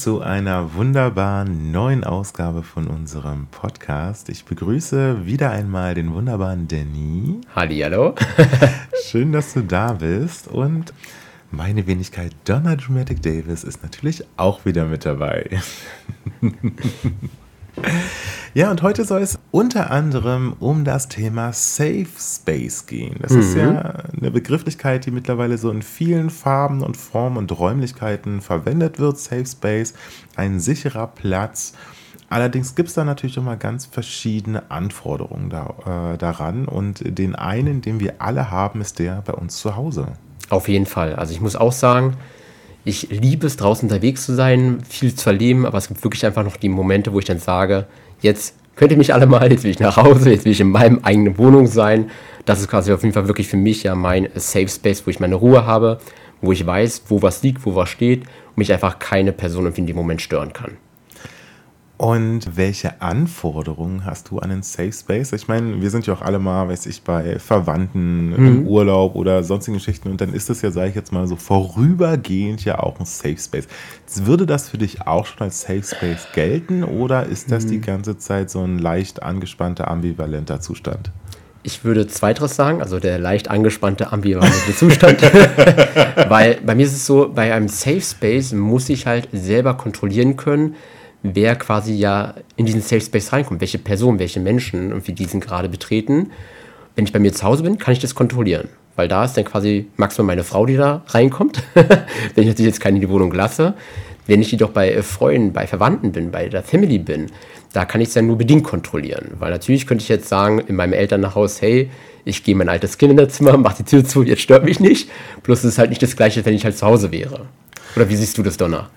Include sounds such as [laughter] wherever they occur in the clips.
Zu einer wunderbaren neuen Ausgabe von unserem Podcast. Ich begrüße wieder einmal den wunderbaren Danny. Hallihallo. [laughs] Schön, dass du da bist und meine Wenigkeit Donna Dramatic Davis ist natürlich auch wieder mit dabei. [laughs] Ja, und heute soll es unter anderem um das Thema Safe Space gehen. Das mhm. ist ja eine Begrifflichkeit, die mittlerweile so in vielen Farben und Formen und Räumlichkeiten verwendet wird. Safe Space, ein sicherer Platz. Allerdings gibt es da natürlich immer ganz verschiedene Anforderungen da, äh, daran. Und den einen, den wir alle haben, ist der bei uns zu Hause. Auf jeden Fall. Also ich muss auch sagen, ich liebe es, draußen unterwegs zu sein, viel zu erleben, aber es gibt wirklich einfach noch die Momente, wo ich dann sage, jetzt könnt ihr mich alle mal, jetzt will ich nach Hause, jetzt will ich in meinem eigenen Wohnung sein. Das ist quasi auf jeden Fall wirklich für mich ja mein Safe Space, wo ich meine Ruhe habe, wo ich weiß, wo was liegt, wo was steht und mich einfach keine Person in dem Moment stören kann. Und welche Anforderungen hast du an einen Safe Space? Ich meine, wir sind ja auch alle mal, weiß ich, bei Verwandten mhm. im Urlaub oder sonstigen Geschichten und dann ist das ja, sage ich jetzt mal so, vorübergehend ja auch ein Safe Space. Würde das für dich auch schon als Safe Space gelten oder ist das mhm. die ganze Zeit so ein leicht angespannter, ambivalenter Zustand? Ich würde zweiteres sagen, also der leicht angespannte, ambivalente Zustand. [laughs] Weil bei mir ist es so, bei einem Safe Space muss ich halt selber kontrollieren können, wer quasi ja in diesen Safe Space reinkommt, welche Personen, welche Menschen irgendwie diesen gerade betreten. Wenn ich bei mir zu Hause bin, kann ich das kontrollieren. Weil da ist dann quasi maximal meine Frau, die da reinkommt, [laughs] wenn ich natürlich jetzt keine in die Wohnung lasse. Wenn ich jedoch bei Freunden, bei Verwandten bin, bei der Family bin, da kann ich es dann nur bedingt kontrollieren. Weil natürlich könnte ich jetzt sagen, in meinem Elternhaus, hey, ich gehe mein altes Kind in das Zimmer, mach die Tür zu, jetzt stört mich nicht. Plus es ist halt nicht das Gleiche, wenn ich halt zu Hause wäre. Oder wie siehst du das, Donner?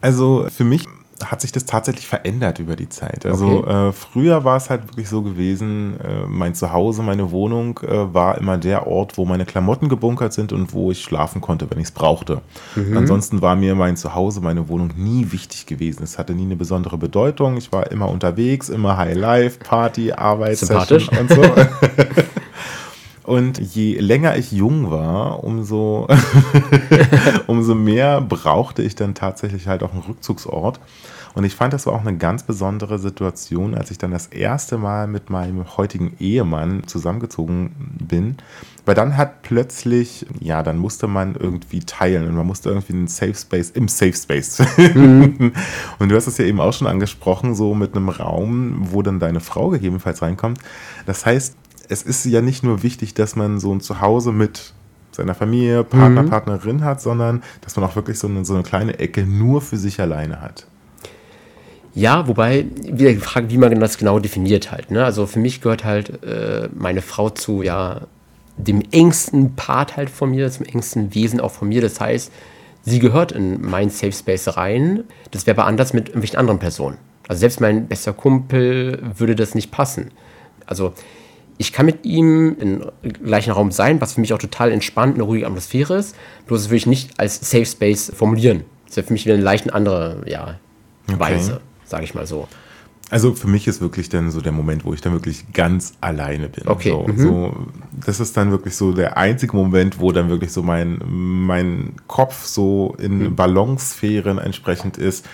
Also für mich hat sich das tatsächlich verändert über die Zeit. Also okay. äh, früher war es halt wirklich so gewesen, äh, mein Zuhause, meine Wohnung äh, war immer der Ort, wo meine Klamotten gebunkert sind und wo ich schlafen konnte, wenn ich es brauchte. Mhm. Ansonsten war mir mein Zuhause, meine Wohnung nie wichtig gewesen. Es hatte nie eine besondere Bedeutung. Ich war immer unterwegs, immer High Life, Party, Arbeit, und so. [laughs] Und je länger ich jung war, umso, [laughs] umso mehr brauchte ich dann tatsächlich halt auch einen Rückzugsort. Und ich fand, das war auch eine ganz besondere Situation, als ich dann das erste Mal mit meinem heutigen Ehemann zusammengezogen bin. Weil dann hat plötzlich, ja, dann musste man irgendwie teilen und man musste irgendwie einen Safe Space im Safe Space. Mhm. [laughs] und du hast es ja eben auch schon angesprochen, so mit einem Raum, wo dann deine Frau gegebenenfalls reinkommt. Das heißt, es ist ja nicht nur wichtig, dass man so ein Zuhause mit seiner Familie, Partner, mhm. Partnerin hat, sondern dass man auch wirklich so eine, so eine kleine Ecke nur für sich alleine hat. Ja, wobei, wieder die Frage, wie man das genau definiert halt. Ne? Also für mich gehört halt äh, meine Frau zu, ja, dem engsten Part halt von mir, zum engsten Wesen auch von mir. Das heißt, sie gehört in meinen Safe Space rein. Das wäre aber anders mit irgendwelchen anderen Personen. Also selbst mein bester Kumpel würde das nicht passen. Also ich kann mit ihm im gleichen Raum sein, was für mich auch total entspannt, eine ruhige Atmosphäre ist. Bloß das würde ich nicht als Safe Space formulieren. Das wäre für mich wieder eine leicht andere ja, okay. Weise, sage ich mal so. Also für mich ist wirklich dann so der Moment, wo ich dann wirklich ganz alleine bin. Okay. So, mhm. so, das ist dann wirklich so der einzige Moment, wo dann wirklich so mein, mein Kopf so in mhm. Ballonsphären entsprechend ist.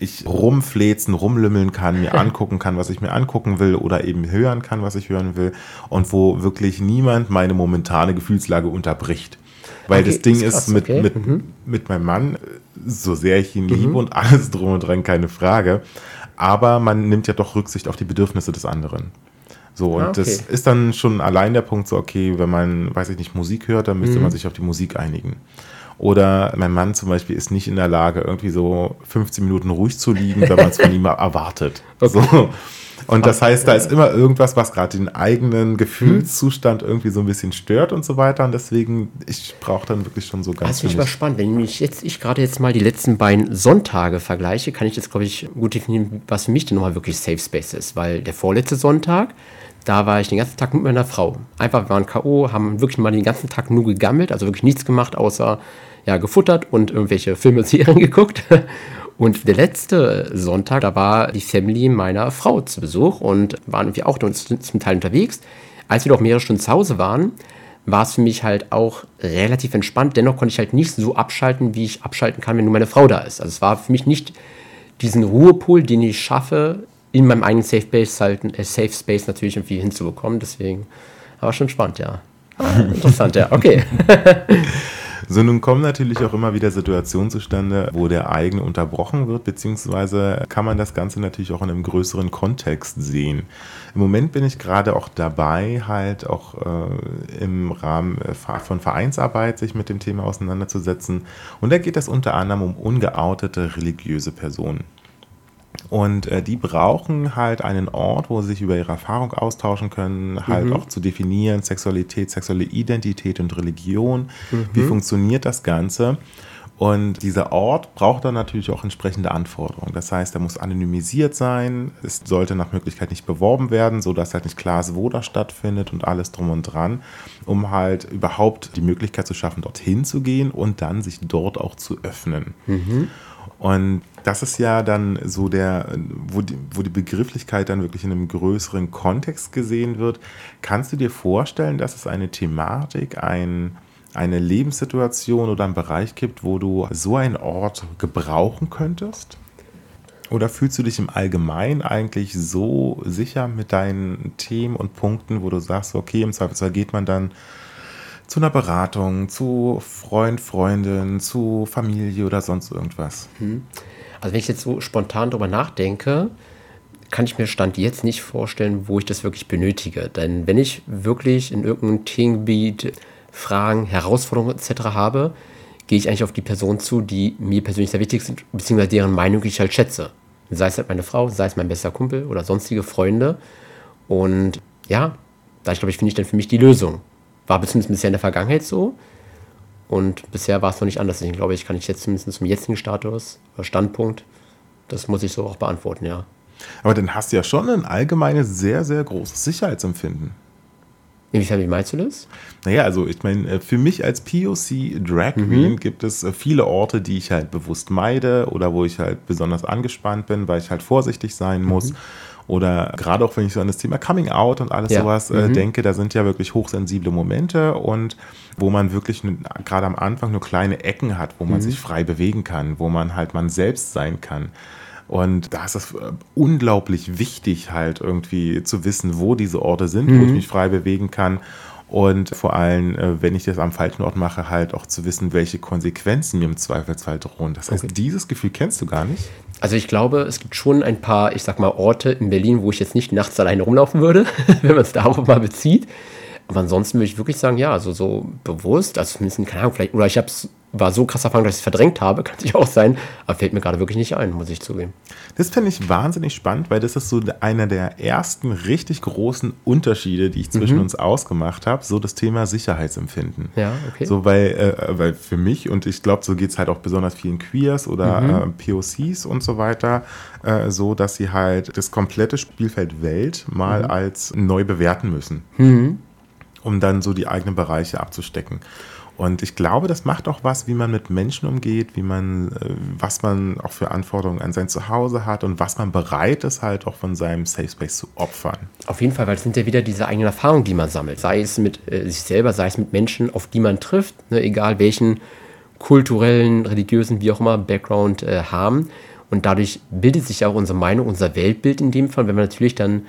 Ich rumflezen, rumlümmeln kann, mir [laughs] angucken kann, was ich mir angucken will oder eben hören kann, was ich hören will. Und wo wirklich niemand meine momentane Gefühlslage unterbricht. Weil okay, das Ding ist, krass, mit, okay. mit, mhm. mit meinem Mann, so sehr ich ihn liebe mhm. und alles drum und dran, keine Frage aber man nimmt ja doch Rücksicht auf die Bedürfnisse des anderen. So, und ah, okay. das ist dann schon allein der Punkt so, okay, wenn man, weiß ich nicht, Musik hört, dann müsste mhm. man sich auf die Musik einigen. Oder mein Mann zum Beispiel ist nicht in der Lage, irgendwie so 15 Minuten ruhig zu liegen, wenn man es von ihm [laughs] erwartet. Okay. So. Und das heißt, da ist immer irgendwas, was gerade den eigenen Gefühlszustand irgendwie so ein bisschen stört und so weiter. Und deswegen, ich brauche dann wirklich schon so ganz. Das finde ich mal spannend. Wenn ich jetzt, ich gerade jetzt mal die letzten beiden Sonntage vergleiche, kann ich jetzt, glaube ich, gut definieren, was für mich denn nochmal wirklich Safe Space ist. Weil der vorletzte Sonntag, da war ich den ganzen Tag mit meiner Frau. Einfach, wir waren K.O., haben wirklich mal den ganzen Tag nur gegammelt, also wirklich nichts gemacht, außer ja, gefuttert und irgendwelche Filme, Serien [laughs] geguckt. Und der letzte Sonntag, da war die Family meiner Frau zu Besuch und waren wir auch zum Teil unterwegs. Als wir doch mehrere Stunden zu Hause waren, war es für mich halt auch relativ entspannt. Dennoch konnte ich halt nicht so abschalten, wie ich abschalten kann, wenn nur meine Frau da ist. Also es war für mich nicht diesen Ruhepool, den ich schaffe, in meinem eigenen Safe Space halt, äh, Safe Space natürlich irgendwie hinzubekommen. Deswegen war schon spannend, ja. Ah, interessant, ja, okay. [laughs] So, nun kommen natürlich auch immer wieder Situationen zustande, wo der eigene unterbrochen wird, beziehungsweise kann man das Ganze natürlich auch in einem größeren Kontext sehen. Im Moment bin ich gerade auch dabei, halt auch äh, im Rahmen äh, von Vereinsarbeit sich mit dem Thema auseinanderzusetzen. Und da geht es unter anderem um ungeoutete religiöse Personen. Und äh, die brauchen halt einen Ort, wo sie sich über ihre Erfahrung austauschen können, halt mhm. auch zu definieren, Sexualität, sexuelle Identität und Religion. Mhm. Wie funktioniert das Ganze? Und dieser Ort braucht dann natürlich auch entsprechende Anforderungen. Das heißt, er muss anonymisiert sein, es sollte nach Möglichkeit nicht beworben werden, sodass halt nicht klar ist, wo das stattfindet und alles drum und dran, um halt überhaupt die Möglichkeit zu schaffen, dorthin zu gehen und dann sich dort auch zu öffnen. Mhm. Und das ist ja dann so der, wo die, wo die Begrifflichkeit dann wirklich in einem größeren Kontext gesehen wird. Kannst du dir vorstellen, dass es eine Thematik, ein, eine Lebenssituation oder einen Bereich gibt, wo du so einen Ort gebrauchen könntest? Oder fühlst du dich im Allgemeinen eigentlich so sicher mit deinen Themen und Punkten, wo du sagst, okay, im Zweifelsfall geht man dann zu einer Beratung, zu Freund, Freundin, zu Familie oder sonst irgendwas? Hm. Also wenn ich jetzt so spontan darüber nachdenke, kann ich mir Stand jetzt nicht vorstellen, wo ich das wirklich benötige. Denn wenn ich wirklich in irgendeinem Themengebiet Fragen, Herausforderungen etc. habe, gehe ich eigentlich auf die Person zu, die mir persönlich sehr wichtig sind, beziehungsweise deren Meinung ich halt schätze. Sei es halt meine Frau, sei es mein bester Kumpel oder sonstige Freunde. Und ja, da ich glaube ich, finde ich dann für mich die Lösung. War zumindest bisher in der Vergangenheit so. Und bisher war es noch nicht anders. Deswegen glaube ich, kann ich jetzt zumindest zum jetzigen Status oder Standpunkt, das muss ich so auch beantworten, ja. Aber dann hast du ja schon ein allgemeines, sehr, sehr großes Sicherheitsempfinden. Inwiefern, wie meinst du das? Naja, also ich meine, äh, für mich als POC Drag Queen mhm. gibt es äh, viele Orte, die ich halt bewusst meide oder wo ich halt besonders angespannt bin, weil ich halt vorsichtig sein muss. Mhm. Oder gerade auch wenn ich so an das Thema Coming Out und alles ja. sowas äh, mhm. denke, da sind ja wirklich hochsensible Momente und wo man wirklich gerade am Anfang nur kleine Ecken hat, wo man mhm. sich frei bewegen kann, wo man halt man selbst sein kann. Und da ist es äh, unglaublich wichtig, halt irgendwie zu wissen, wo diese Orte sind, mhm. wo ich mhm. mich frei bewegen kann. Und vor allem, äh, wenn ich das am falschen Ort mache, halt auch zu wissen, welche Konsequenzen mir im Zweifelsfall drohen. Das heißt, okay. dieses Gefühl kennst du gar nicht? Also ich glaube, es gibt schon ein paar, ich sag mal, Orte in Berlin, wo ich jetzt nicht nachts alleine rumlaufen würde, [laughs] wenn man es darauf mal bezieht. Aber ansonsten würde ich wirklich sagen, ja, also so bewusst, also zumindest, keine Ahnung, vielleicht, oder ich habe es war so krass erfahren, dass ich es verdrängt habe, [laughs] kann sich auch sein, aber fällt mir gerade wirklich nicht ein, muss ich zugeben. Das finde ich wahnsinnig spannend, weil das ist so einer der ersten richtig großen Unterschiede, die ich zwischen mhm. uns ausgemacht habe, so das Thema Sicherheitsempfinden. Ja, okay. So, weil, äh, weil für mich, und ich glaube, so geht es halt auch besonders vielen Queers oder mhm. äh, POCs und so weiter, äh, so, dass sie halt das komplette Spielfeld Welt mal mhm. als neu bewerten müssen. Mhm. Um dann so die eigenen Bereiche abzustecken. Und ich glaube, das macht auch was, wie man mit Menschen umgeht, wie man, äh, was man auch für Anforderungen an sein Zuhause hat und was man bereit ist, halt auch von seinem Safe Space zu opfern. Auf jeden Fall, weil es sind ja wieder diese eigenen Erfahrungen, die man sammelt. Sei es mit äh, sich selber, sei es mit Menschen, auf die man trifft, ne, egal welchen kulturellen, religiösen, wie auch immer, Background äh, haben. Und dadurch bildet sich auch unsere Meinung, unser Weltbild in dem Fall, wenn wir natürlich dann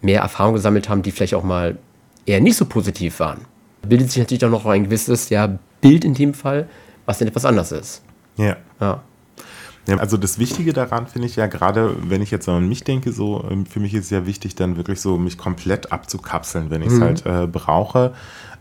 mehr Erfahrungen gesammelt haben, die vielleicht auch mal eher nicht so positiv waren bildet sich natürlich auch noch ein gewisses ja, Bild in dem Fall, was denn etwas anders ist. Ja. ja. Ja, also das Wichtige daran finde ich ja gerade, wenn ich jetzt an mich denke, so ähm, für mich ist es ja wichtig, dann wirklich so mich komplett abzukapseln, wenn ich es mhm. halt äh, brauche.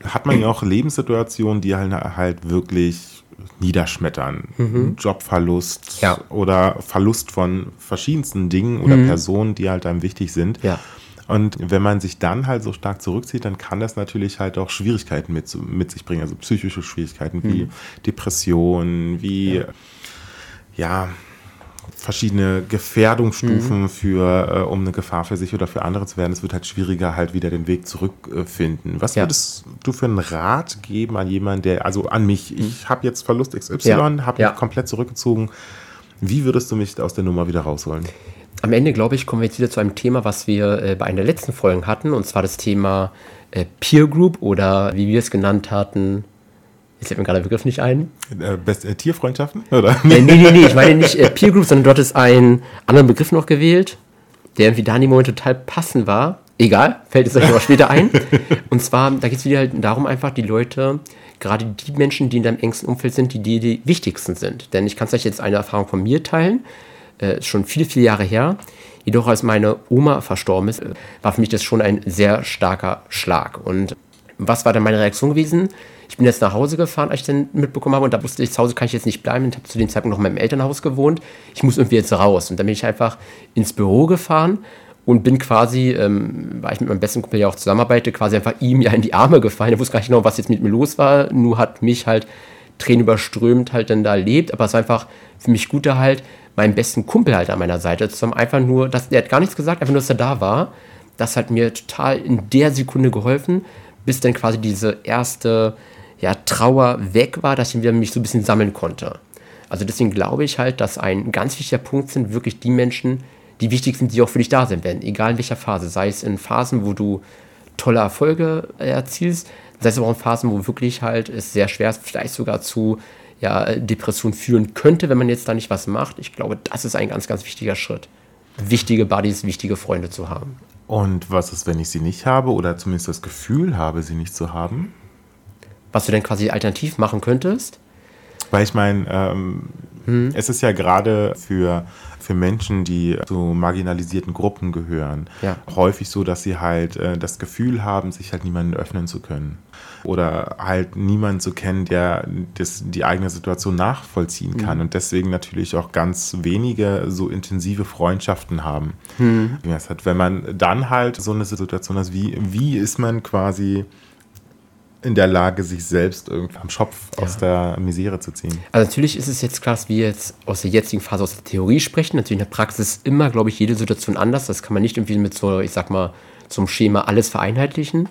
Hat man ja auch Lebenssituationen, die halt, halt wirklich niederschmettern. Mhm. Jobverlust ja. oder Verlust von verschiedensten Dingen oder mhm. Personen, die halt einem wichtig sind. Ja. Und wenn man sich dann halt so stark zurückzieht, dann kann das natürlich halt auch Schwierigkeiten mit, mit sich bringen, also psychische Schwierigkeiten wie mhm. Depressionen, wie ja, ja verschiedene Gefährdungsstufen mhm. für, äh, um eine Gefahr für sich oder für andere zu werden. Es wird halt schwieriger, halt wieder den Weg zurückfinden. Äh, Was ja. würdest du für einen Rat geben an jemanden, der, also an mich, mhm. ich habe jetzt Verlust XY, ja. habe mich komplett zurückgezogen. Wie würdest du mich aus der Nummer wieder rausholen? Am Ende, glaube ich, kommen wir jetzt wieder zu einem Thema, was wir äh, bei einer der letzten Folgen hatten, und zwar das Thema äh, Peer Group oder wie wir es genannt hatten, Jetzt fällt mir gerade der Begriff nicht ein. Äh, Best, äh, Tierfreundschaften? [laughs] Oder? Äh, nee, nee, nee, ich meine nicht äh, Peer Group, sondern dort ist ein anderer Begriff noch gewählt, der irgendwie da in dem Moment total passend war. Egal, fällt es euch aber später ein. Und zwar, da geht es wieder halt darum, einfach die Leute, gerade die Menschen, die in deinem engsten Umfeld sind, die dir die wichtigsten sind. Denn ich kann es euch jetzt eine Erfahrung von mir teilen, äh, schon viele, viele Jahre her. Jedoch, als meine Oma verstorben ist, war für mich das schon ein sehr starker Schlag. Und was war dann meine Reaktion gewesen? Ich bin jetzt nach Hause gefahren, als ich dann mitbekommen habe und da wusste ich, zu Hause kann ich jetzt nicht bleiben. Ich habe zu dem Zeitpunkt noch in meinem Elternhaus gewohnt. Ich muss irgendwie jetzt raus. Und dann bin ich einfach ins Büro gefahren und bin quasi, ähm, weil ich mit meinem besten Kumpel ja auch zusammenarbeite, quasi einfach ihm ja in die Arme gefallen. Er wusste gar nicht genau, was jetzt mit mir los war. Nur hat mich halt Tränen überströmt halt dann da erlebt. Aber es war einfach für mich gut, da halt meinen besten Kumpel halt an meiner Seite zu haben. Einfach nur, dass, der hat gar nichts gesagt, einfach nur, dass er da war. Das hat mir total in der Sekunde geholfen, bis dann quasi diese erste ja, Trauer weg war, dass ich wieder mich so ein bisschen sammeln konnte. Also deswegen glaube ich halt, dass ein ganz wichtiger Punkt sind wirklich die Menschen, die wichtig sind, die auch für dich da sein werden, egal in welcher Phase. Sei es in Phasen, wo du tolle Erfolge erzielst, es aber auch in Phasen, wo wirklich halt es sehr schwer ist, vielleicht sogar zu ja, Depression führen könnte, wenn man jetzt da nicht was macht. Ich glaube, das ist ein ganz, ganz wichtiger Schritt. Wichtige Buddies, wichtige Freunde zu haben. Und was ist, wenn ich sie nicht habe oder zumindest das Gefühl habe, sie nicht zu haben? was du denn quasi alternativ machen könntest? Weil ich meine, ähm, hm. es ist ja gerade für, für Menschen, die zu marginalisierten Gruppen gehören, ja. häufig so, dass sie halt äh, das Gefühl haben, sich halt niemanden öffnen zu können. Oder halt niemanden zu kennen, der das, die eigene Situation nachvollziehen hm. kann. Mhm. Und deswegen natürlich auch ganz wenige so intensive Freundschaften haben. Mhm. Wenn man dann halt so eine Situation hat, wie, wie ist man quasi in der Lage, sich selbst irgendwie am Schopf ja. aus der Misere zu ziehen. Also natürlich ist es jetzt krass, wie jetzt aus der jetzigen Phase aus der Theorie sprechen. Natürlich in der Praxis immer, glaube ich, jede Situation anders. Das kann man nicht irgendwie mit so, ich sag mal, zum Schema alles vereinheitlichen.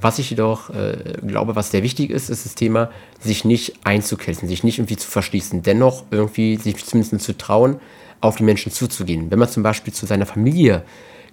Was ich jedoch äh, glaube, was sehr wichtig ist, ist das Thema, sich nicht einzukelsen, sich nicht irgendwie zu verschließen, dennoch irgendwie sich zumindest zu trauen, auf die Menschen zuzugehen. Wenn man zum Beispiel zu seiner Familie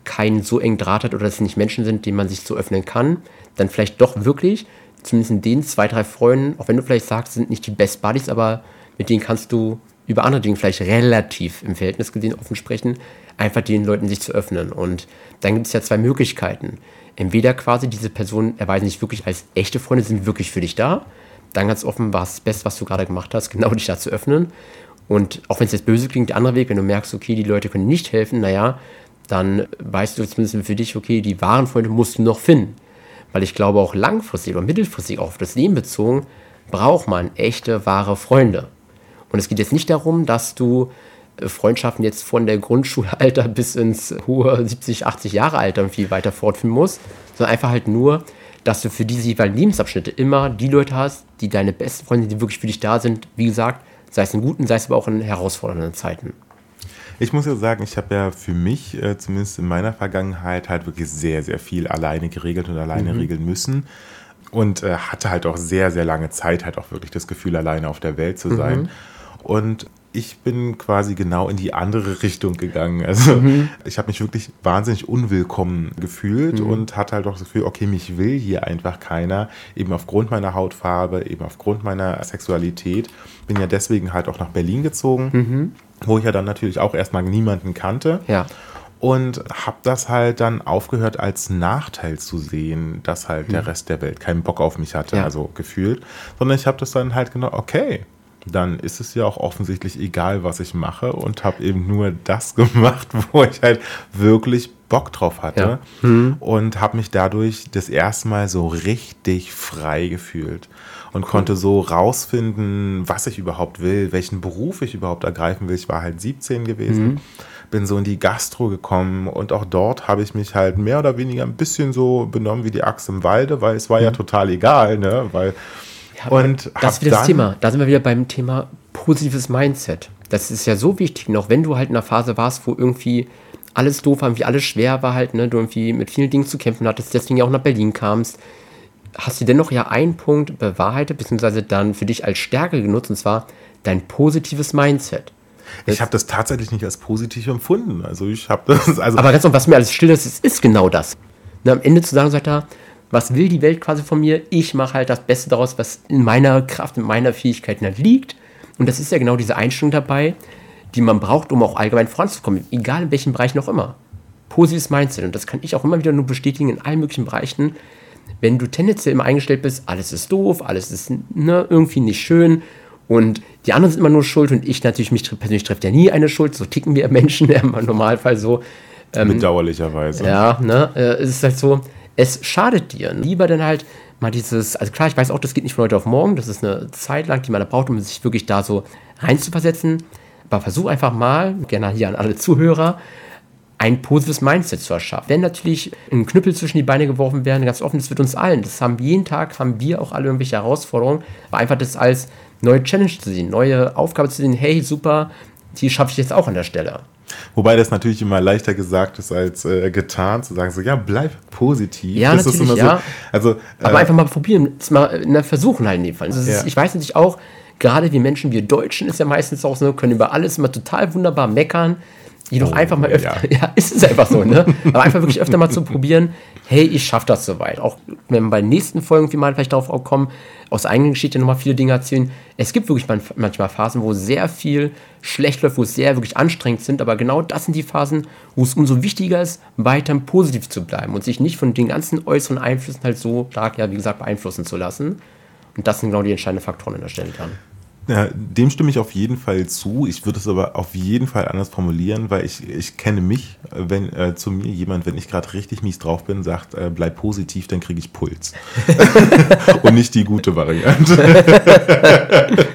keinen so engen Draht hat oder es nicht Menschen sind, denen man sich so öffnen kann, dann vielleicht doch wirklich zumindest in den zwei, drei Freunden, auch wenn du vielleicht sagst, sind nicht die Best Buddies, aber mit denen kannst du über andere Dinge vielleicht relativ im Verhältnis gesehen offen sprechen, einfach den Leuten sich zu öffnen. Und dann gibt es ja zwei Möglichkeiten. Entweder quasi diese Personen erweisen sich wirklich als echte Freunde, sind wirklich für dich da. Dann ganz offen war es das Beste, was du gerade gemacht hast, [laughs] genau dich da zu öffnen. Und auch wenn es jetzt böse klingt, der andere Weg, wenn du merkst, okay, die Leute können nicht helfen, naja, dann weißt du zumindest für dich, okay, die wahren Freunde musst du noch finden. Weil ich glaube, auch langfristig oder mittelfristig auf das Leben bezogen, braucht man echte, wahre Freunde. Und es geht jetzt nicht darum, dass du äh, Freundschaften jetzt von der Grundschulalter [laughs] bis ins hohe 70, 80 Jahre Alter und viel weiter fortführen musst, sondern einfach halt nur, dass du für diese jeweiligen Lebensabschnitte immer die Leute hast, die deine besten Freunde, die wirklich für dich da sind, wie gesagt, sei es in guten, sei es aber auch in herausfordernden Zeiten. Ich muss ja sagen, ich habe ja für mich, äh, zumindest in meiner Vergangenheit, halt wirklich sehr, sehr viel alleine geregelt und alleine mhm. regeln müssen. Und äh, hatte halt auch sehr, sehr lange Zeit, halt auch wirklich das Gefühl, alleine auf der Welt zu sein. Mhm. Und ich bin quasi genau in die andere Richtung gegangen. Also mhm. ich habe mich wirklich wahnsinnig unwillkommen gefühlt mhm. und hatte halt auch das Gefühl, okay, mich will hier einfach keiner, eben aufgrund meiner Hautfarbe, eben aufgrund meiner Sexualität. Bin ja deswegen halt auch nach Berlin gezogen, mhm. wo ich ja dann natürlich auch erstmal niemanden kannte. Ja und habe das halt dann aufgehört als Nachteil zu sehen, dass halt hm. der Rest der Welt keinen Bock auf mich hatte, ja. also gefühlt, sondern ich habe das dann halt genau, okay, dann ist es ja auch offensichtlich egal, was ich mache und habe eben nur das [laughs] gemacht, wo ich halt wirklich Bock drauf hatte Ja. Mhm. und habe mich dadurch das erste Mal so richtig frei gefühlt und konnte so rausfinden, was ich überhaupt will, welchen Beruf ich überhaupt ergreifen will. Ich war halt 17 gewesen, Mhm. bin so in die Gastro gekommen und auch dort habe ich mich halt mehr oder weniger ein bisschen so benommen wie die Axt im Walde, weil es war ja total egal, ne, weil und Mhm. Das ist wieder das Thema. Da sind wir wieder beim Thema positives Mindset. Das ist ja so wichtig, noch wenn du halt in einer Phase warst, wo irgendwie alles doof war, irgendwie alles schwer war halt, ne, du irgendwie mit vielen Dingen zu kämpfen hattest, deswegen ja auch nach Berlin kamst, hast du dennoch ja einen Punkt bewahrheitet, beziehungsweise dann für dich als Stärke genutzt, und zwar dein positives Mindset. Ich habe das tatsächlich nicht als positiv empfunden. Also ich habe das, also Aber ganz noch, was mir alles still ist, ist, ist genau das. Und am Ende zu sagen, sagt er, was will die Welt quasi von mir? Ich mache halt das Beste daraus, was in meiner Kraft, in meiner Fähigkeiten halt liegt. Und das ist ja genau diese Einstellung dabei, die man braucht, um auch allgemein voranzukommen, egal in welchem Bereich noch immer. Positives Mindset. Und das kann ich auch immer wieder nur bestätigen in allen möglichen Bereichen. Wenn du tendenziell immer eingestellt bist, alles ist doof, alles ist ne, irgendwie nicht schön und die anderen sind immer nur schuld und ich natürlich, mich persönlich trifft ja nie eine Schuld, so ticken wir Menschen [laughs] im Normalfall so. bedauerlicherweise. Ja, ne, äh, es ist halt so, es schadet dir. Lieber dann halt mal dieses, also klar, ich weiß auch, das geht nicht von heute auf morgen, das ist eine Zeit lang, die man da braucht, um sich wirklich da so reinzuversetzen. Aber versuch einfach mal, gerne hier an alle Zuhörer, ein positives Mindset zu erschaffen. Wenn natürlich ein Knüppel zwischen die Beine geworfen werden, ganz offen, das wird uns allen. Das haben jeden Tag, haben wir auch alle irgendwelche Herausforderungen. Aber einfach das als neue Challenge zu sehen, neue Aufgabe zu sehen, hey, super, die schaffe ich jetzt auch an der Stelle. Wobei das natürlich immer leichter gesagt ist als äh, getan, zu sagen so, ja, bleib positiv. Ja, das natürlich, so. ja. Also, Aber äh, einfach mal probieren, mal na, versuchen halt in dem Fall. Also Ja. ist, ich weiß natürlich auch, gerade wir Menschen, wir Deutschen ist ja meistens auch so, können über alles immer total wunderbar meckern. Jedoch Oh, einfach mal ja. öfter, [laughs] ja. ist es einfach so, ne? Aber einfach wirklich öfter mal zu probieren, hey, ich schaffe das soweit. Auch wenn wir bei den nächsten Folgen irgendwie mal vielleicht darauf kommen, aus eigener Geschichte nochmal viele Dinge erzählen. Es gibt wirklich man- manchmal Phasen, wo sehr viel schlecht läuft, wo es sehr wirklich anstrengend sind, aber genau das sind die Phasen, wo es umso wichtiger ist, weiter positiv zu bleiben und sich nicht von den ganzen äußeren Einflüssen halt so stark, ja, wie gesagt, beeinflussen zu lassen. Und das sind genau die entscheidenden Faktoren an der Stelle dann. Ja, dem stimme ich auf jeden Fall zu. Ich würde es aber auf jeden Fall anders formulieren, weil ich, ich kenne mich, wenn äh, zu mir jemand, wenn ich gerade richtig mies drauf bin, sagt, äh, bleib positiv, dann kriege ich Puls. [laughs] Und nicht die gute Variante. [laughs]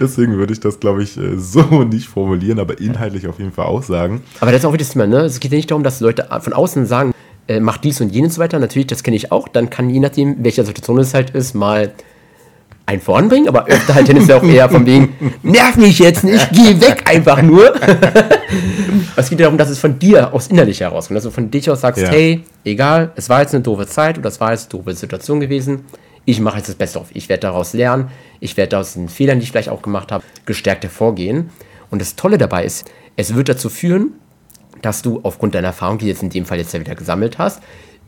Deswegen würde ich das, glaube ich, äh, so nicht formulieren, aber inhaltlich auf jeden Fall auch sagen. Aber das ist auch wieder das Thema, ne? Es geht ja nicht darum, dass Leute von außen sagen, äh, mach dies und jenes und so weiter. Natürlich, das kenne ich auch. Dann kann je nachdem, welcher Situation es halt ist, mal ein voranbringen, aber öfter halt tendenziell auch eher von wegen, nerv mich jetzt nicht, geh weg einfach nur. [laughs] es geht darum, dass es von dir aus innerlich herauskommt, dass du von dich aus sagst, Ja. hey, egal, es war jetzt eine doofe Zeit oder es war jetzt eine doofe Situation gewesen, ich mache jetzt das Beste auf. Ich werde daraus lernen, ich werde aus den Fehlern, die ich vielleicht auch gemacht habe, gestärkt hervorgehen. Und das Tolle dabei ist, es wird dazu führen, dass du aufgrund deiner Erfahrung, die du jetzt in dem Fall jetzt ja wieder gesammelt hast,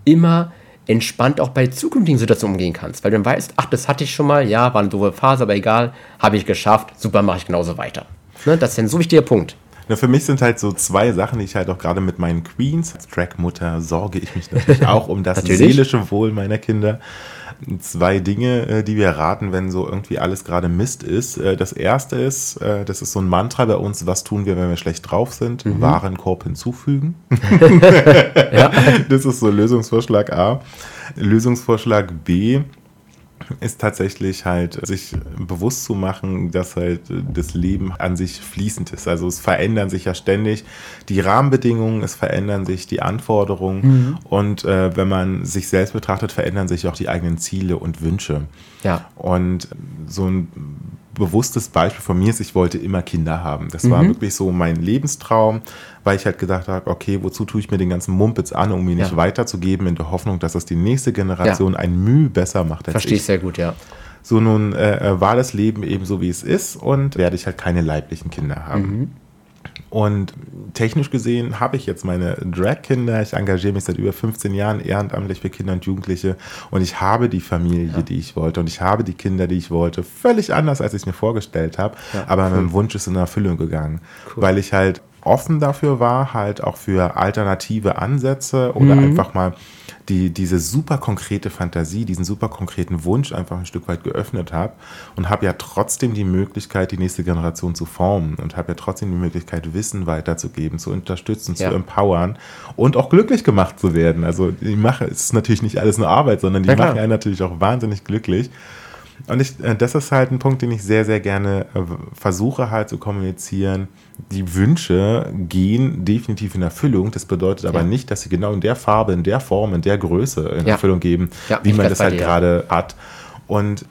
immer entspannt auch bei zukünftigen Situationen umgehen kannst. Weil du dann weißt, ach, das hatte ich schon mal, ja, war eine doofe Phase, aber egal, habe ich geschafft, super, mache ich genauso weiter. Ne, das ist ein so wichtiger Punkt. Na, für mich sind halt so zwei Sachen, die ich halt auch gerade mit meinen Queens, als Trackmutter, sorge ich mich natürlich auch um das seelische Wohl meiner Kinder. Zwei Dinge, äh, die wir raten, wenn so irgendwie alles gerade Mist ist. Äh, Das erste ist, äh, das ist so ein Mantra bei uns, was tun wir, wenn wir schlecht drauf sind? Warenkorb hinzufügen. [laughs] Das ist so Lösungsvorschlag A. Lösungsvorschlag B ist tatsächlich halt, sich bewusst zu machen, dass halt das Leben an sich fließend ist. Also es verändern sich ja ständig die Rahmenbedingungen, es verändern sich die Anforderungen und äh, wenn man sich selbst betrachtet, verändern sich auch die eigenen Ziele und Wünsche. Ja. Und so ein bewusstes Beispiel von mir ist, ich wollte immer Kinder haben. Das war wirklich so mein Lebenstraum, weil ich halt gedacht habe, okay, wozu tue ich mir den ganzen Mumpitz an, um ihn nicht Ja. weiterzugeben, in der Hoffnung, dass es die nächste Generation ein Mühe besser macht als Verstehe ich sehr gut, ja. So nun äh, war das Leben eben so, wie es ist und werde ich halt keine leiblichen Kinder haben. Und technisch gesehen habe ich jetzt meine Drag-Kinder. Ich engagiere mich seit über 15 Jahren ehrenamtlich für Kinder und Jugendliche. Und ich habe die Familie, die ich wollte. Und ich habe die Kinder, die ich wollte. Völlig anders, als ich es mir vorgestellt habe. Aber mein Wunsch ist in Erfüllung gegangen. Weil ich halt offen dafür war, halt auch für alternative Ansätze oder mhm. einfach mal die, diese super konkrete Fantasie, diesen super konkreten Wunsch einfach ein Stück weit geöffnet habe und habe ja trotzdem die Möglichkeit, die nächste Generation zu formen und habe ja trotzdem die Möglichkeit, Wissen weiterzugeben, zu unterstützen, ja. zu empowern und auch glücklich gemacht zu werden. Also die Mache ist natürlich nicht alles nur Arbeit, sondern die ja, machen einen natürlich auch wahnsinnig glücklich. Und ich, äh, das ist halt ein Punkt, den ich sehr, sehr gerne äh, versuche halt zu kommunizieren. Die Wünsche gehen definitiv in Erfüllung. Das bedeutet aber ja. nicht, dass sie genau in der Farbe, in der Form, in der Größe in ja. Erfüllung geben, ja, wie man das halt gerade hat. Und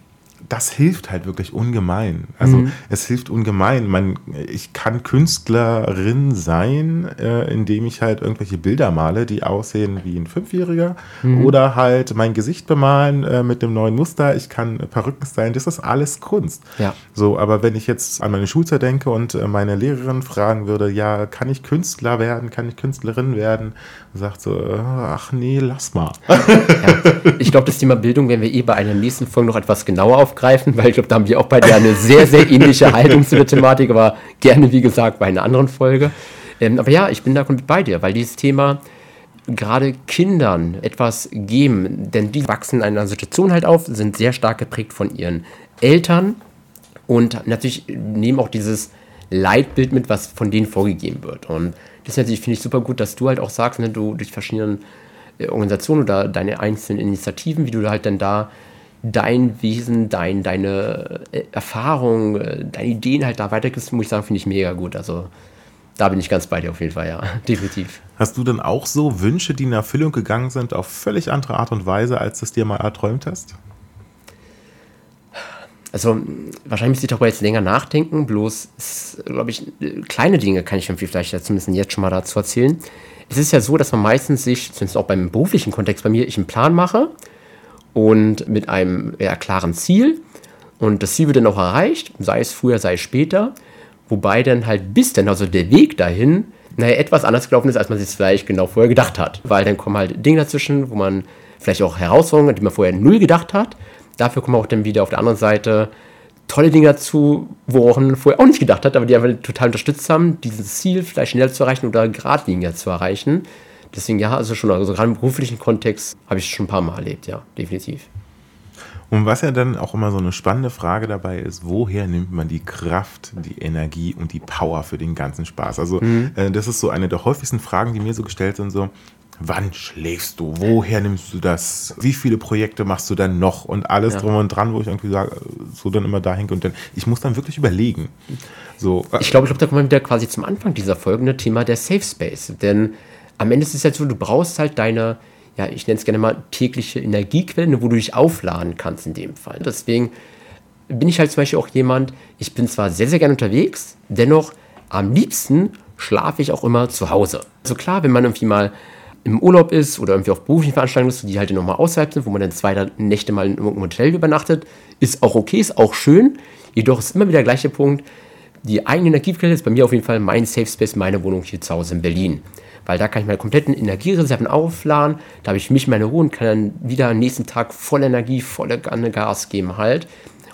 das hilft halt wirklich ungemein. Also mhm. es hilft ungemein. Man, ich kann Künstlerin sein, äh, indem ich halt irgendwelche Bilder male, die aussehen wie ein Fünfjähriger. Mhm. Oder halt mein Gesicht bemalen äh, mit dem neuen Muster. Ich kann Perücken sein. Das ist alles Kunst. Ja. So, aber wenn ich jetzt an meine Schulzeit denke und äh, meine Lehrerin fragen würde, ja, kann ich Künstler werden? Kann ich Künstlerin werden? Sagt so, äh, ach nee, lass mal. [laughs] Ja, ich glaube, das Thema Bildung werden wir eh bei einer nächsten Folge noch etwas genauer aufgreifen, weil ich glaube, da haben wir auch bei dir eine sehr, sehr ähnliche [laughs] Haltung zu der Thematik, aber gerne, wie gesagt, bei einer anderen Folge. Ähm, aber ja, ich bin da komplett bei dir, weil dieses Thema gerade Kindern etwas geben, denn die wachsen in einer Situation halt auf, sind sehr stark geprägt von ihren Eltern und natürlich nehmen auch dieses Leitbild mit, was von denen vorgegeben wird. Und das finde ich super gut, dass du halt auch sagst, ne, du durch verschiedene äh, Organisationen oder deine einzelnen Initiativen, wie du halt dann da dein Wesen, dein, deine äh, Erfahrung, äh, deine Ideen halt da weitergibst, muss ich sagen, finde ich mega gut. Also da bin ich ganz bei dir auf jeden Fall, ja, [laughs] definitiv. Hast du denn auch so Wünsche, die in Erfüllung gegangen sind, auf völlig andere Art und Weise, als du es dir mal erträumt hast? Also wahrscheinlich müsste ich darüber jetzt länger nachdenken, bloß, glaube ich, kleine Dinge kann ich vielleicht zumindest jetzt schon mal dazu erzählen. Es ist ja so, dass man meistens sich, zumindest auch beim beruflichen Kontext bei mir, ich einen Plan mache und mit einem ja, klaren Ziel und das Ziel wird dann auch erreicht, sei es früher, sei es später, wobei dann halt bis dann, also der Weg dahin, naja, etwas anders gelaufen ist, als man sich vielleicht genau vorher gedacht hat. Weil dann kommen halt Dinge dazwischen, wo man vielleicht auch Herausforderungen, die man vorher null gedacht hat, dafür kommen auch dann wieder auf der anderen Seite tolle Dinge dazu, woran man vorher auch nicht gedacht hat, aber die einfach total unterstützt haben, dieses Ziel vielleicht schneller zu erreichen oder geradliniger zu erreichen. Deswegen ja, also schon, also gerade im beruflichen Kontext habe ich schon ein paar Mal erlebt, ja, definitiv. Und was ja dann auch immer so eine spannende Frage dabei ist, woher nimmt man die Kraft, die Energie und die Power für den ganzen Spaß? Also mhm. äh, das ist so eine der häufigsten Fragen, die mir so gestellt sind, so, Wann schläfst du? Woher nimmst du das? Wie viele Projekte machst du dann noch? Und alles ja. drum und dran, wo ich irgendwie sage, so dann immer dahin und dann, ich muss dann wirklich überlegen. So, äh, ich glaube, ich glaube, da kommen wir wieder quasi zum Anfang dieser folgende Thema der Safe Space. Denn am Ende ist es ja so, du brauchst halt deine, ja, ich nenne es gerne mal tägliche Energiequelle, wo du dich aufladen kannst in dem Fall. Deswegen bin ich halt zum Beispiel auch jemand, ich bin zwar sehr, sehr gerne unterwegs, dennoch am liebsten schlafe ich auch immer zu Hause. Also klar, wenn man irgendwie mal im Urlaub ist oder irgendwie auf beruflichen Veranstaltungen ist, die halt nochmal außerhalb sind, wo man dann zwei Nächte mal in irgendeinem Hotel übernachtet, ist auch okay, ist auch schön. Jedoch ist immer wieder der gleiche Punkt. Die eigene Energiequelle ist bei mir auf jeden Fall mein Safe Space, meine Wohnung hier zu Hause in Berlin. Weil da kann ich meine kompletten Energiereserven aufladen, da habe ich mich meine Ruhe und kann dann wieder am nächsten Tag volle Energie, volle Gas geben halt.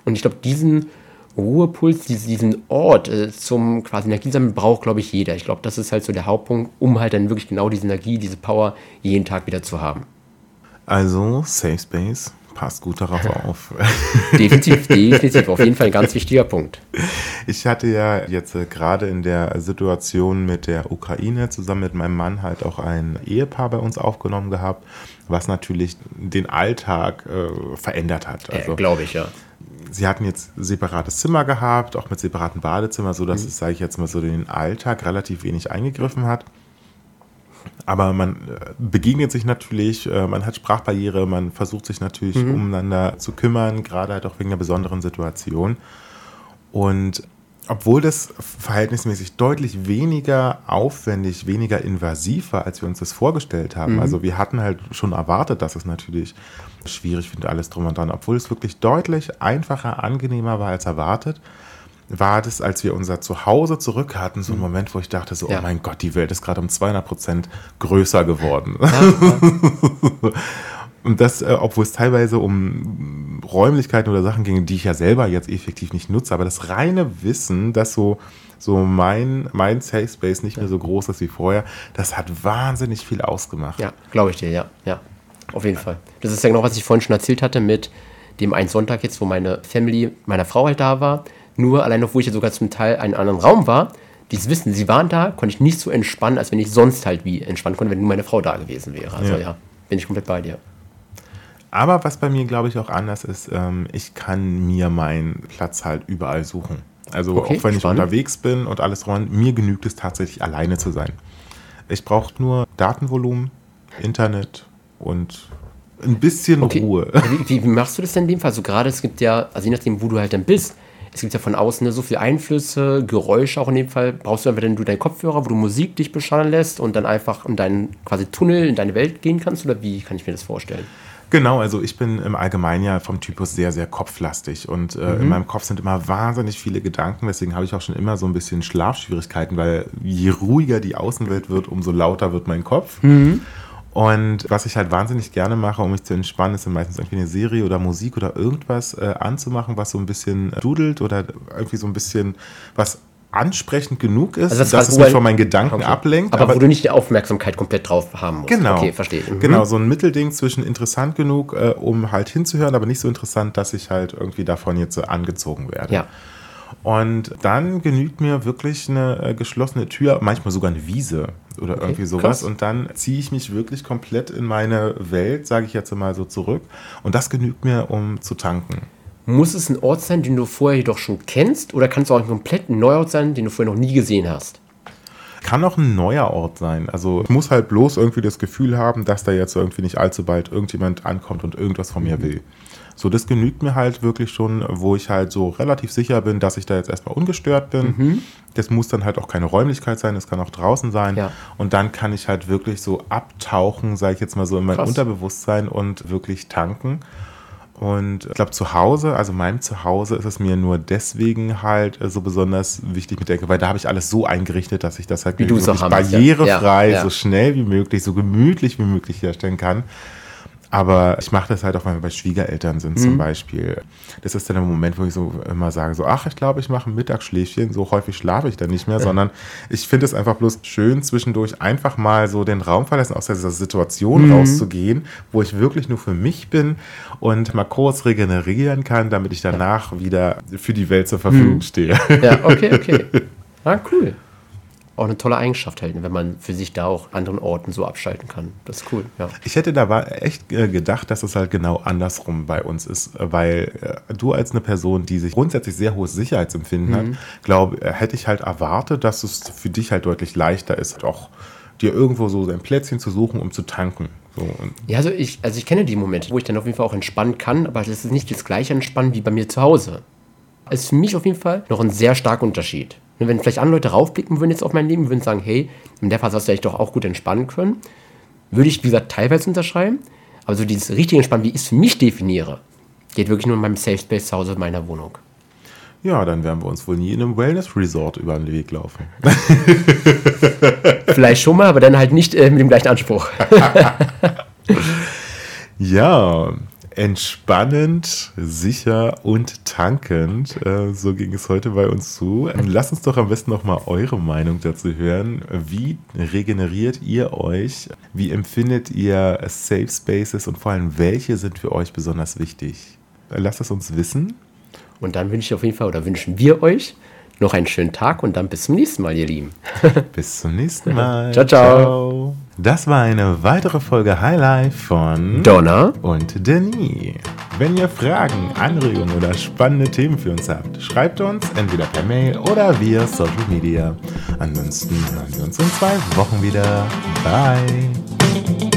Und ich glaube, diesen Ruhepuls, diesen Ort äh, zum quasi Energiesammeln braucht, glaube ich, jeder. Ich glaube, das ist halt so der Hauptpunkt, um halt dann wirklich genau diese Energie, diese Power jeden Tag wieder zu haben. Also, Safe Space passt gut darauf [laughs] auf. definitiv, [laughs] definitiv. Auf jeden Fall ein ganz wichtiger Punkt. Ich hatte ja jetzt äh, gerade in der Situation mit der Ukraine zusammen mit meinem Mann halt auch ein Ehepaar bei uns aufgenommen gehabt, was natürlich den Alltag äh, verändert hat. Also, Glaube ich, ja sie hatten jetzt separates Zimmer gehabt, auch mit separaten Badezimmer, so dass mhm. es, sage ich jetzt mal so, den Alltag relativ wenig eingegriffen hat. Aber man äh, begegnet sich natürlich, äh, man hat Sprachbarriere, man versucht sich natürlich mhm. umeinander zu kümmern, gerade halt auch wegen einer besonderen Situation. Und obwohl das verhältnismäßig deutlich weniger aufwendig, weniger invasiv war, als wir uns das vorgestellt haben. Mhm. Also wir hatten halt schon erwartet, dass es natürlich schwierig findet, alles drum und dran. Obwohl es wirklich deutlich einfacher, angenehmer war als erwartet, war das, als wir unser Zuhause zurück hatten, so ein mhm. Moment, wo ich dachte so, ja. oh mein Gott, die Welt ist gerade um 200 Prozent größer geworden. Ja, [laughs] Und das, äh, obwohl es teilweise um Räumlichkeiten oder Sachen ging, die ich ja selber jetzt effektiv nicht nutze, aber das reine Wissen, dass so, so mein, mein Safe Space nicht mehr so groß ist wie vorher, das hat wahnsinnig viel ausgemacht. Ja, glaube ich dir, ja, ja. Auf jeden Fall. Das ist ja genau, was ich vorhin schon erzählt hatte mit dem einen Sonntag jetzt, wo meine Family meiner Frau halt da war. Nur allein noch, wo ich ja sogar zum Teil einen anderen Raum war, dieses Wissen, sie waren da, konnte ich nicht so entspannen, als wenn ich sonst halt wie entspannen konnte, wenn nur meine Frau da gewesen wäre. Also ja, ja bin ich komplett bei dir. Aber was bei mir, glaube ich, auch anders ist, ähm, ich kann mir meinen Platz halt überall suchen. Also okay, auch wenn spannend. ich unterwegs bin und alles räumt, mir genügt es tatsächlich alleine zu sein. Ich brauche nur Datenvolumen, Internet und ein bisschen okay. Ruhe. [laughs] Wie, wie, machst du das denn in dem Fall? Also gerade es gibt ja, also je nachdem, wo du halt dann bist, es gibt ja von außen so viele Einflüsse, Geräusche auch in dem Fall. Brauchst du einfach dann du deinen Kopfhörer, wo du Musik dich beschallen lässt und dann einfach in deinen quasi Tunnel, in deine Welt gehen kannst? Oder wie kann ich mir das vorstellen? Genau, also ich bin im Allgemeinen ja vom Typus sehr, sehr kopflastig und äh, mhm. in meinem Kopf sind immer wahnsinnig viele Gedanken, deswegen habe ich auch schon immer so ein bisschen Schlafschwierigkeiten, weil je ruhiger die Außenwelt wird, umso lauter wird mein Kopf. Mhm. Und was ich halt wahnsinnig gerne mache, um mich zu entspannen, ist dann meistens irgendwie eine Serie oder Musik oder irgendwas äh, anzumachen, was so ein bisschen dudelt oder irgendwie so ein bisschen was ansprechend genug ist, also das dass es mich von meinen Gedanken okay. ablenkt. Aber, aber, wo du nicht die Aufmerksamkeit komplett drauf haben musst. Genau. Okay, verstehe. Mhm. Genau, so ein Mittelding zwischen interessant genug, äh, um halt hinzuhören, aber nicht so interessant, dass ich halt irgendwie davon jetzt äh, angezogen werde. Ja. Und dann genügt mir wirklich eine äh, geschlossene Tür, manchmal sogar eine Wiese oder okay, irgendwie sowas. Krass. Und dann ziehe ich mich wirklich komplett in meine Welt, sage ich jetzt mal so zurück. Und das genügt mir, um zu tanken. Muss es ein Ort sein, den du vorher jedoch schon kennst, oder kann es auch ein komplett neuer Ort sein, den du vorher noch nie gesehen hast? Kann auch ein neuer Ort sein. Also ich muss halt bloß irgendwie das Gefühl haben, dass da jetzt irgendwie nicht allzu bald irgendjemand ankommt und irgendwas von mir mhm. will. So, das genügt mir halt wirklich schon, wo ich halt so relativ sicher bin, dass ich da jetzt erstmal ungestört bin. Mhm. Das muss dann halt auch keine Räumlichkeit sein, das kann auch draußen sein. Ja. Und dann kann ich halt wirklich so abtauchen, sage ich jetzt mal so, in mein Krass. Unterbewusstsein und wirklich tanken. Und ich glaube, zu Hause, also meinem Zuhause, ist es mir nur deswegen halt so besonders wichtig mit denke, weil da habe ich alles so eingerichtet, dass ich das halt wie wirklich barrierefrei, ja. Ja. so schnell wie möglich, so gemütlich wie möglich herstellen kann. Aber ich mache das halt auch, wenn wir bei Schwiegereltern sind mhm. zum Beispiel. Das ist dann der Moment, wo ich so immer sage, so, ach, ich glaube, ich mache ein Mittagsschläfchen. So häufig schlafe ich dann nicht mehr, ja. sondern ich finde es einfach bloß schön, zwischendurch einfach mal so den Raum verlassen, aus dieser Situation mhm. rauszugehen, wo ich wirklich nur für mich bin und mal kurz regenerieren kann, damit ich danach wieder für die Welt zur Verfügung mhm. stehe. Ja, okay, [laughs] okay. Ah, cool auch eine tolle Eigenschaft hält, wenn man für sich da auch anderen Orten so abschalten kann. Das ist cool, ja. Ich hätte da echt äh, gedacht, dass es halt genau andersrum bei uns ist, äh, weil äh, du als eine Person, die sich grundsätzlich sehr hohes Sicherheitsempfinden mhm. hat, glaube, hätte ich halt erwartet, dass es für dich halt deutlich leichter ist, auch dir irgendwo so ein Plätzchen zu suchen, um zu tanken. So. Ja, also ich, also ich kenne die Momente, wo ich dann auf jeden Fall auch entspannen kann, aber das ist nicht das gleiche Entspannen wie bei mir zu Hause. Ist für mich auf jeden Fall noch ein sehr starker Unterschied. Wenn vielleicht andere Leute raufblicken würden jetzt auf mein Leben, würden sagen, hey, in der Phase hast du dich doch auch gut entspannen können, würde ich, wie gesagt, teilweise unterschreiben. Aber so dieses richtige Entspannen, wie ich es für mich definiere, geht wirklich nur in meinem Safe Space zu Hause in meiner Wohnung. Ja, dann werden wir uns wohl nie in einem Wellness-Resort über den Weg laufen. [laughs] Vielleicht schon mal, aber dann halt nicht äh, mit dem gleichen Anspruch. [laughs] ja, entspannend, sicher und tankend. Äh, so ging es heute bei uns zu. Ähm, lasst uns doch am besten noch mal eure Meinung dazu hören. Wie regeneriert ihr euch? Wie empfindet ihr Safe Spaces und vor allem welche sind für euch besonders wichtig? Lasst es uns wissen. Und dann wünsche ich auf jeden Fall oder wünschen wir euch noch einen schönen Tag und dann bis zum nächsten Mal, ihr Lieben. [laughs] bis zum nächsten [laughs] Mal. ciao, ciao. ciao. Das war eine weitere Folge Highlife von Donna und Denis. Wenn ihr Fragen, Anregungen oder spannende Themen für uns habt, schreibt uns entweder per Mail oder via Social Media. Ansonsten hören wir uns in zwei Wochen wieder. Bye.